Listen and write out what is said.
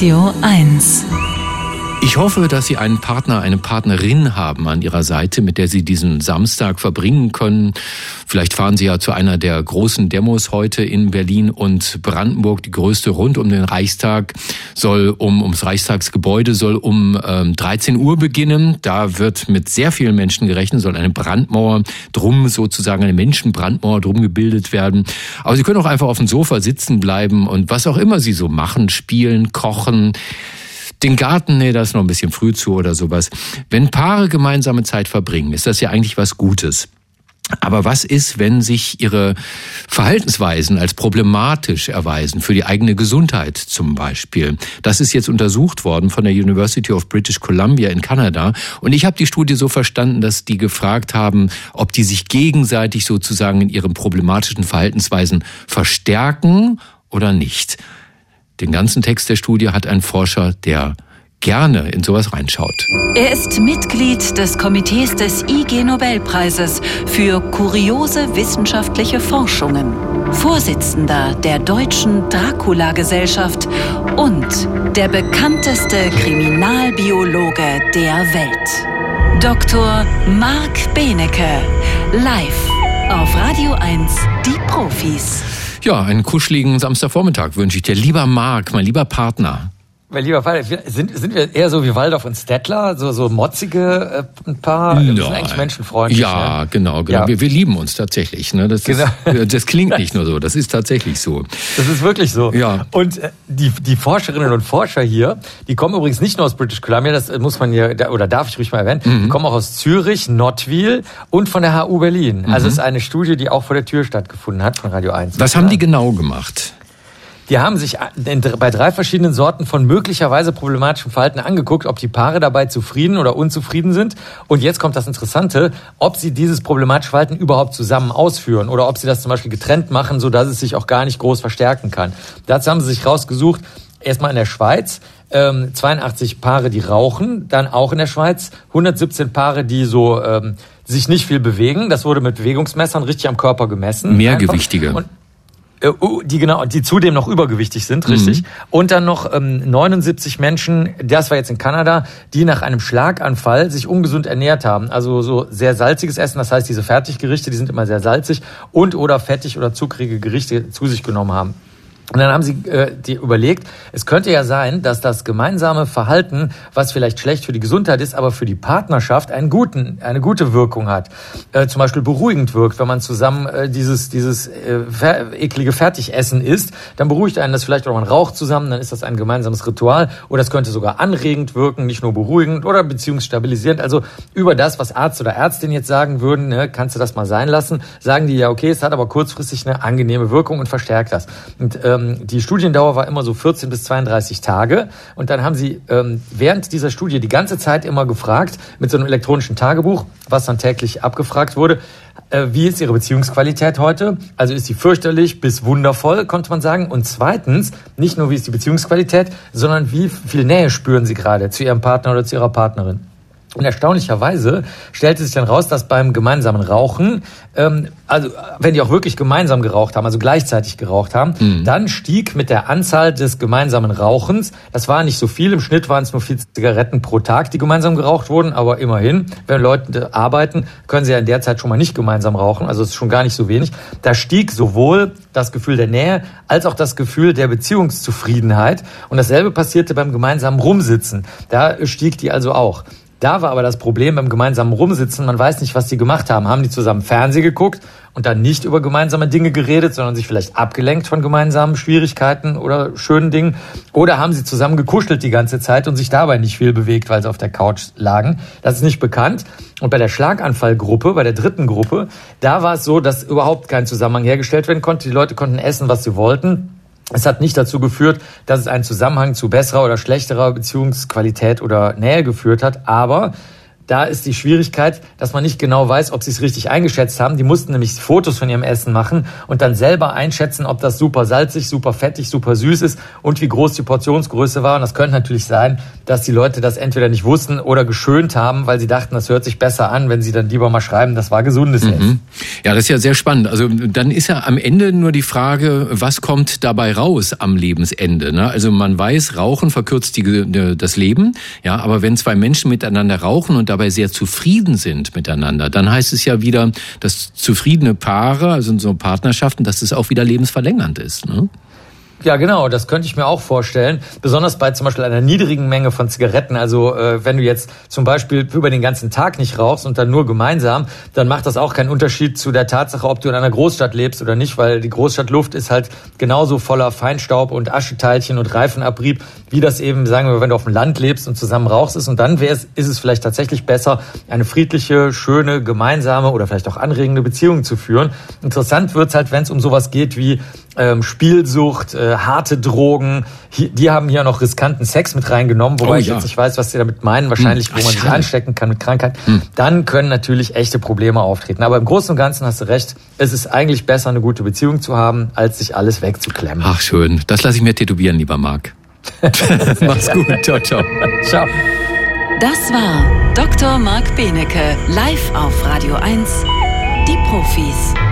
Radio 1. Ich hoffe, dass Sie einen Partner, eine Partnerin haben an Ihrer Seite, mit der Sie diesen Samstag verbringen können. Vielleicht fahren Sie ja zu einer der großen Demos heute in Berlin und Brandenburg. Die größte rund um den Reichstag soll um ums Reichstagsgebäude soll um ähm, 13 Uhr beginnen. Da wird mit sehr vielen Menschen gerechnet, soll eine Brandmauer drum sozusagen eine Menschenbrandmauer drum gebildet werden. Aber Sie können auch einfach auf dem Sofa sitzen bleiben und was auch immer Sie so machen, spielen, kochen den Garten, nee, das ist noch ein bisschen früh zu oder sowas. Wenn Paare gemeinsame Zeit verbringen, ist das ja eigentlich was Gutes. Aber was ist, wenn sich ihre Verhaltensweisen als problematisch erweisen, für die eigene Gesundheit zum Beispiel? Das ist jetzt untersucht worden von der University of British Columbia in Kanada. Und ich habe die Studie so verstanden, dass die gefragt haben, ob die sich gegenseitig sozusagen in ihren problematischen Verhaltensweisen verstärken oder nicht. Den ganzen Text der Studie hat ein Forscher, der gerne in sowas reinschaut. Er ist Mitglied des Komitees des IG Nobelpreises für kuriose wissenschaftliche Forschungen, Vorsitzender der Deutschen Dracula-Gesellschaft und der bekannteste Kriminalbiologe der Welt. Dr. Marc Benecke, live auf Radio 1, die Profis. Ja, einen kuscheligen Samstagvormittag wünsche ich dir. Lieber Marc, mein lieber Partner. Mein lieber Fall, sind, sind wir eher so wie Waldorf und Stettler, so, so motzige äh, ein paar, wir sind eigentlich menschenfreundlich. Ja, ne? genau, genau. Ja. Wir, wir lieben uns tatsächlich. Ne? Das, genau. ist, das klingt nicht nur so, das ist tatsächlich so. Das ist wirklich so. Ja. Und äh, die, die Forscherinnen und Forscher hier, die kommen übrigens nicht nur aus British Columbia, das muss man hier, oder darf ich ruhig mal erwähnen, mhm. die kommen auch aus Zürich, Nottwil und von der HU Berlin. Mhm. Also es ist eine Studie, die auch vor der Tür stattgefunden hat von Radio 1. Was haben die genau gemacht? Die haben sich bei drei verschiedenen Sorten von möglicherweise problematischem Verhalten angeguckt, ob die Paare dabei zufrieden oder unzufrieden sind. Und jetzt kommt das Interessante, ob sie dieses problematische Verhalten überhaupt zusammen ausführen oder ob sie das zum Beispiel getrennt machen, so dass es sich auch gar nicht groß verstärken kann. Dazu haben sie sich rausgesucht, erstmal in der Schweiz, 82 ähm, Paare, die rauchen, dann auch in der Schweiz 117 Paare, die so ähm, sich nicht viel bewegen. Das wurde mit Bewegungsmessern richtig am Körper gemessen. Mehrgewichtige. Und die genau, die zudem noch übergewichtig sind, richtig. Mhm. Und dann noch ähm, 79 Menschen, das war jetzt in Kanada, die nach einem Schlaganfall sich ungesund ernährt haben. Also so sehr salziges Essen, das heißt diese Fertiggerichte, die sind immer sehr salzig und oder fettig oder zuckrige Gerichte zu sich genommen haben. Und dann haben sie äh, die überlegt, es könnte ja sein, dass das gemeinsame Verhalten, was vielleicht schlecht für die Gesundheit ist, aber für die Partnerschaft einen guten, eine gute Wirkung hat. Äh, zum Beispiel beruhigend wirkt, wenn man zusammen äh, dieses, dieses äh, eklige Fertigessen isst, dann beruhigt einen das vielleicht, oder man raucht zusammen, dann ist das ein gemeinsames Ritual. Oder es könnte sogar anregend wirken, nicht nur beruhigend oder beziehungsstabilisierend. Also über das, was Arzt oder Ärztin jetzt sagen würden, ne, kannst du das mal sein lassen, sagen die ja, okay, es hat aber kurzfristig eine angenehme Wirkung und verstärkt das. Und, ähm, ähm, die Studiendauer war immer so 14 bis 32 Tage. Und dann haben sie ähm, während dieser Studie die ganze Zeit immer gefragt, mit so einem elektronischen Tagebuch, was dann täglich abgefragt wurde, äh, wie ist Ihre Beziehungsqualität heute? Also ist sie fürchterlich bis wundervoll, konnte man sagen. Und zweitens, nicht nur wie ist die Beziehungsqualität, sondern wie viel Nähe spüren Sie gerade zu Ihrem Partner oder zu Ihrer Partnerin? Und erstaunlicherweise stellte sich dann raus, dass beim gemeinsamen Rauchen, ähm, also wenn die auch wirklich gemeinsam geraucht haben, also gleichzeitig geraucht haben, mhm. dann stieg mit der Anzahl des gemeinsamen Rauchens, das war nicht so viel, im Schnitt waren es nur vier Zigaretten pro Tag, die gemeinsam geraucht wurden, aber immerhin, wenn Leute arbeiten, können sie ja in der Zeit schon mal nicht gemeinsam rauchen, also es ist schon gar nicht so wenig. Da stieg sowohl das Gefühl der Nähe als auch das Gefühl der Beziehungszufriedenheit. Und dasselbe passierte beim gemeinsamen Rumsitzen. Da stieg die also auch. Da war aber das Problem beim gemeinsamen Rumsitzen, man weiß nicht, was die gemacht haben. Haben die zusammen Fernsehen geguckt und dann nicht über gemeinsame Dinge geredet, sondern sich vielleicht abgelenkt von gemeinsamen Schwierigkeiten oder schönen Dingen? Oder haben sie zusammen gekuschelt die ganze Zeit und sich dabei nicht viel bewegt, weil sie auf der Couch lagen? Das ist nicht bekannt. Und bei der Schlaganfallgruppe, bei der dritten Gruppe, da war es so, dass überhaupt kein Zusammenhang hergestellt werden konnte. Die Leute konnten essen, was sie wollten. Es hat nicht dazu geführt, dass es einen Zusammenhang zu besserer oder schlechterer Beziehungsqualität oder Nähe geführt hat, aber Da ist die Schwierigkeit, dass man nicht genau weiß, ob sie es richtig eingeschätzt haben. Die mussten nämlich Fotos von ihrem Essen machen und dann selber einschätzen, ob das super salzig, super fettig, super süß ist und wie groß die Portionsgröße war. Und das könnte natürlich sein, dass die Leute das entweder nicht wussten oder geschönt haben, weil sie dachten, das hört sich besser an, wenn sie dann lieber mal schreiben, das war gesundes mhm. Essen. Ja, das ist ja sehr spannend. Also dann ist ja am Ende nur die Frage, was kommt dabei raus am Lebensende? Ne? Also man weiß, Rauchen verkürzt die, das Leben, ja, aber wenn zwei Menschen miteinander rauchen und dabei sehr zufrieden sind miteinander, dann heißt es ja wieder, dass zufriedene Paare, also so Partnerschaften, dass es auch wieder lebensverlängernd ist. Ne? Ja, genau, das könnte ich mir auch vorstellen. Besonders bei zum Beispiel einer niedrigen Menge von Zigaretten. Also äh, wenn du jetzt zum Beispiel über den ganzen Tag nicht rauchst und dann nur gemeinsam, dann macht das auch keinen Unterschied zu der Tatsache, ob du in einer Großstadt lebst oder nicht, weil die Großstadtluft ist halt genauso voller Feinstaub und Ascheteilchen und Reifenabrieb, wie das eben, sagen wir, wenn du auf dem Land lebst und zusammen rauchst ist. Und dann wäre es, ist es vielleicht tatsächlich besser, eine friedliche, schöne, gemeinsame oder vielleicht auch anregende Beziehung zu führen. Interessant wird's halt, wenn es um sowas geht wie ähm, Spielsucht, äh, harte Drogen. Hier, die haben hier noch riskanten Sex mit reingenommen, wobei oh, ich jetzt nicht weiß, was sie damit meinen. Wahrscheinlich, hm, wo man sich anstecken kann mit Krankheit. Hm. Dann können natürlich echte Probleme auftreten. Aber im Großen und Ganzen hast du recht. Es ist eigentlich besser, eine gute Beziehung zu haben, als sich alles wegzuklemmen. Ach schön. Das lasse ich mir tätowieren, lieber Marc. Mach's gut. Ciao, ciao. Ciao. Das war Dr. Marc Benecke live auf Radio 1. Die Profis.